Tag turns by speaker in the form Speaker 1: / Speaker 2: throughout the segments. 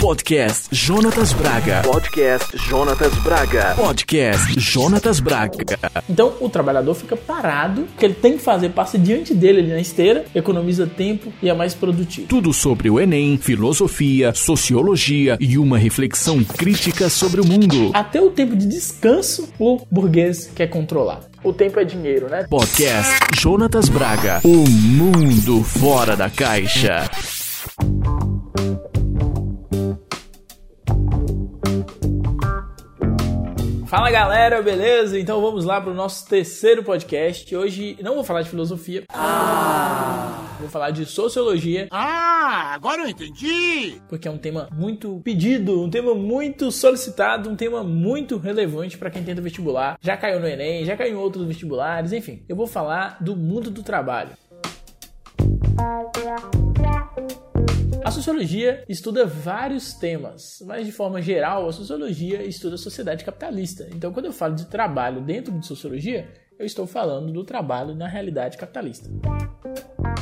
Speaker 1: Podcast Jonatas Braga.
Speaker 2: Podcast Jonatas Braga.
Speaker 1: Podcast Jonatas Braga.
Speaker 3: Então o trabalhador fica parado, o que ele tem que fazer passa diante dele ali na esteira, economiza tempo e é mais produtivo.
Speaker 1: Tudo sobre o Enem, filosofia, sociologia e uma reflexão crítica sobre o mundo.
Speaker 3: Até o tempo de descanso o burguês quer controlar. O tempo é dinheiro, né?
Speaker 1: Podcast Jonatas Braga. O mundo fora da caixa.
Speaker 3: Fala galera, beleza? Então vamos lá para o nosso terceiro podcast. Hoje não vou falar de filosofia. Ah! Vou falar de sociologia.
Speaker 4: Ah, agora eu entendi!
Speaker 3: Porque é um tema muito pedido, um tema muito solicitado, um tema muito relevante para quem tenta vestibular. Já caiu no Enem, já caiu em outros vestibulares, enfim. Eu vou falar do mundo do trabalho. A sociologia estuda vários temas, mas de forma geral, a sociologia estuda a sociedade capitalista. Então, quando eu falo de trabalho dentro de sociologia, eu estou falando do trabalho na realidade capitalista.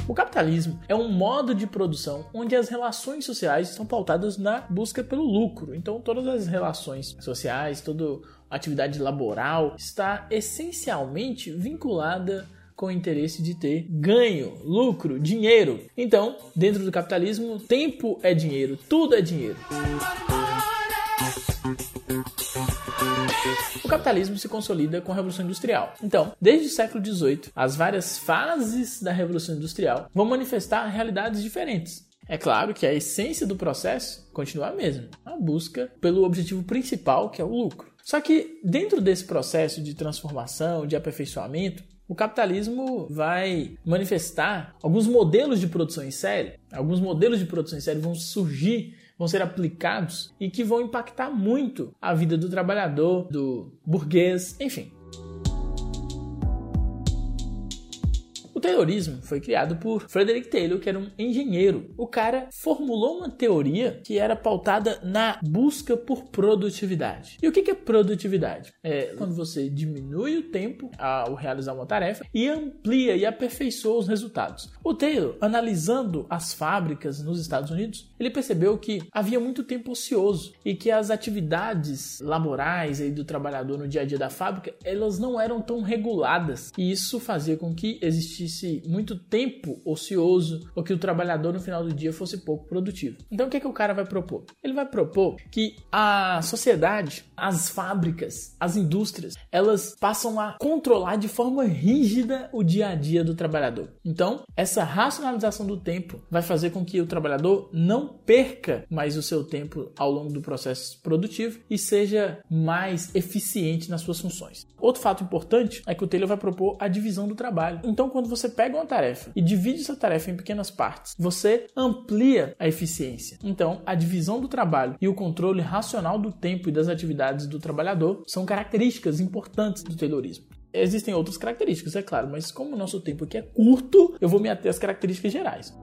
Speaker 3: O capitalismo é um modo de produção onde as relações sociais estão pautadas na busca pelo lucro. Então, todas as relações sociais, toda atividade laboral está essencialmente vinculada com o interesse de ter ganho, lucro, dinheiro. Então, dentro do capitalismo, tempo é dinheiro, tudo é dinheiro. O capitalismo se consolida com a Revolução Industrial. Então, desde o século XVIII, as várias fases da Revolução Industrial vão manifestar realidades diferentes. É claro que a essência do processo continua a mesma, a busca pelo objetivo principal, que é o lucro. Só que dentro desse processo de transformação, de aperfeiçoamento, o capitalismo vai manifestar alguns modelos de produção em série, alguns modelos de produção em série vão surgir, vão ser aplicados e que vão impactar muito a vida do trabalhador, do burguês, enfim. O Taylorismo foi criado por Frederick Taylor, que era um engenheiro. O cara formulou uma teoria que era pautada na busca por produtividade. E o que é produtividade? É quando você diminui o tempo ao realizar uma tarefa e amplia e aperfeiçoa os resultados. O Taylor, analisando as fábricas nos Estados Unidos, ele percebeu que havia muito tempo ocioso e que as atividades laborais aí do trabalhador no dia a dia da fábrica, elas não eram tão reguladas. E isso fazia com que existisse existisse muito tempo ocioso ou que o trabalhador no final do dia fosse pouco produtivo. Então o que, é que o cara vai propor? Ele vai propor que a sociedade, as fábricas, as indústrias, elas passam a controlar de forma rígida o dia a dia do trabalhador. Então, essa racionalização do tempo vai fazer com que o trabalhador não perca mais o seu tempo ao longo do processo produtivo e seja mais eficiente nas suas funções. Outro fato importante é que o Taylor vai propor a divisão do trabalho. Então, quando você pega uma tarefa e divide essa tarefa em pequenas partes, você amplia a eficiência. Então, a divisão do trabalho e o controle racional do tempo e das atividades do trabalhador são características importantes do Taylorismo. Existem outras características, é claro, mas como o nosso tempo aqui é curto, eu vou me ater às características gerais.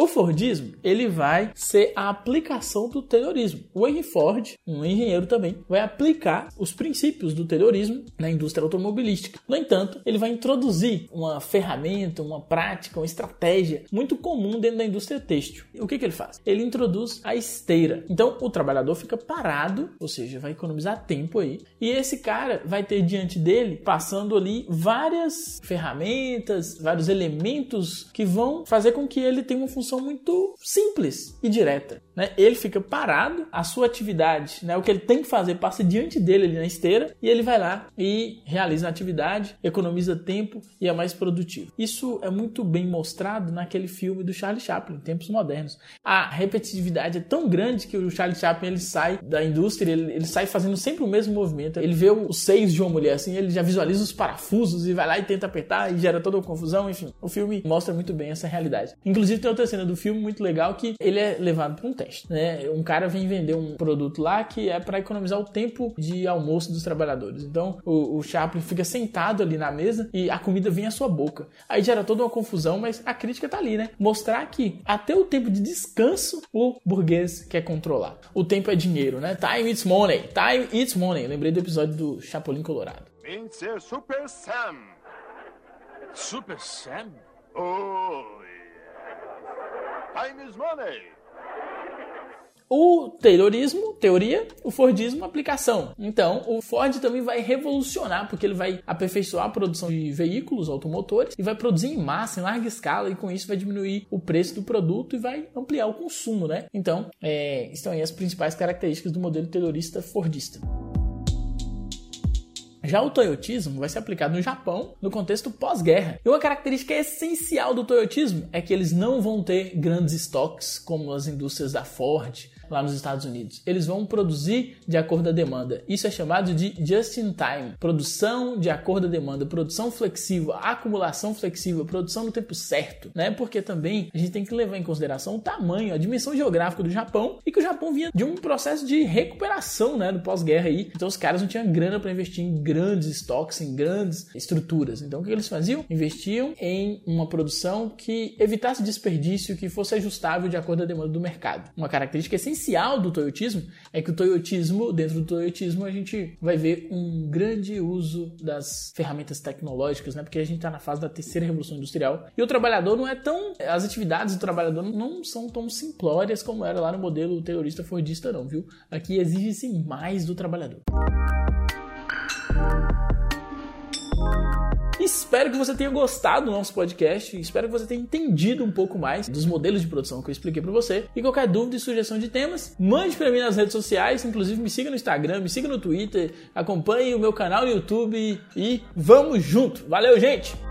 Speaker 3: O Fordismo, ele vai ser a aplicação do terrorismo. O Henry Ford, um engenheiro também, vai aplicar os princípios do terrorismo na indústria automobilística. No entanto, ele vai introduzir uma ferramenta, uma prática, uma estratégia muito comum dentro da indústria têxtil. O que, que ele faz? Ele introduz a esteira. Então, o trabalhador fica parado, ou seja, vai economizar tempo aí, e esse cara vai ter diante dele, passando ali várias ferramentas, vários elementos que vão fazer com que ele tenha uma função solução muito simples e direta. Né? Ele fica parado, a sua atividade, né, o que ele tem que fazer, passa diante dele ali na esteira e ele vai lá e realiza a atividade, economiza tempo e é mais produtivo. Isso é muito bem mostrado naquele filme do Charlie Chaplin, Tempos Modernos. A repetitividade é tão grande que o Charlie Chaplin ele sai da indústria, ele, ele sai fazendo sempre o mesmo movimento. Ele vê os seios de uma mulher assim, ele já visualiza os parafusos e vai lá e tenta apertar e gera toda a confusão, enfim. O filme mostra muito bem essa realidade. Inclusive tem outra cena do filme muito legal que ele é levado para um né? Um cara vem vender um produto lá que é para economizar o tempo de almoço dos trabalhadores. Então o, o Chaplin fica sentado ali na mesa e a comida vem à sua boca. Aí gera toda uma confusão, mas a crítica tá ali, né? Mostrar que até o tempo de descanso o burguês quer controlar. O tempo é dinheiro, né? Time it's money. Time it's money. Lembrei do episódio do Chapolin Colorado.
Speaker 4: Vem ser Super Sam.
Speaker 5: Super Sam?
Speaker 4: Oh, Time is money.
Speaker 3: O Taylorismo, teoria, o Fordismo, aplicação. Então, o Ford também vai revolucionar, porque ele vai aperfeiçoar a produção de veículos automotores e vai produzir em massa, em larga escala, e com isso vai diminuir o preço do produto e vai ampliar o consumo, né? Então, é, estão aí as principais características do modelo Taylorista Fordista. Já o toyotismo vai ser aplicado no Japão no contexto pós-guerra. E uma característica essencial do toyotismo é que eles não vão ter grandes estoques como as indústrias da Ford, lá nos Estados Unidos. Eles vão produzir de acordo à demanda. Isso é chamado de just in time, produção de acordo à demanda, produção flexível, acumulação flexível, produção no tempo certo, né? Porque também a gente tem que levar em consideração o tamanho, a dimensão geográfica do Japão e que o Japão vinha de um processo de recuperação, né, do pós-guerra aí. Então os caras não tinham grana para investir em grandes estoques, em grandes estruturas. Então o que eles faziam? Investiam em uma produção que evitasse desperdício, que fosse ajustável de acordo à demanda do mercado. Uma característica essencial essencial do toyotismo é que o toyotismo, dentro do toyotismo, a gente vai ver um grande uso das ferramentas tecnológicas, né? Porque a gente está na fase da terceira revolução industrial e o trabalhador não é tão. As atividades do trabalhador não são tão simplórias como era lá no modelo terrorista fordista, não, viu? Aqui exige-se mais do trabalhador. Espero que você tenha gostado do nosso podcast. Espero que você tenha entendido um pouco mais dos modelos de produção que eu expliquei para você. E qualquer dúvida e sugestão de temas, mande para mim nas redes sociais. Inclusive, me siga no Instagram, me siga no Twitter, acompanhe o meu canal no YouTube e vamos junto. Valeu, gente!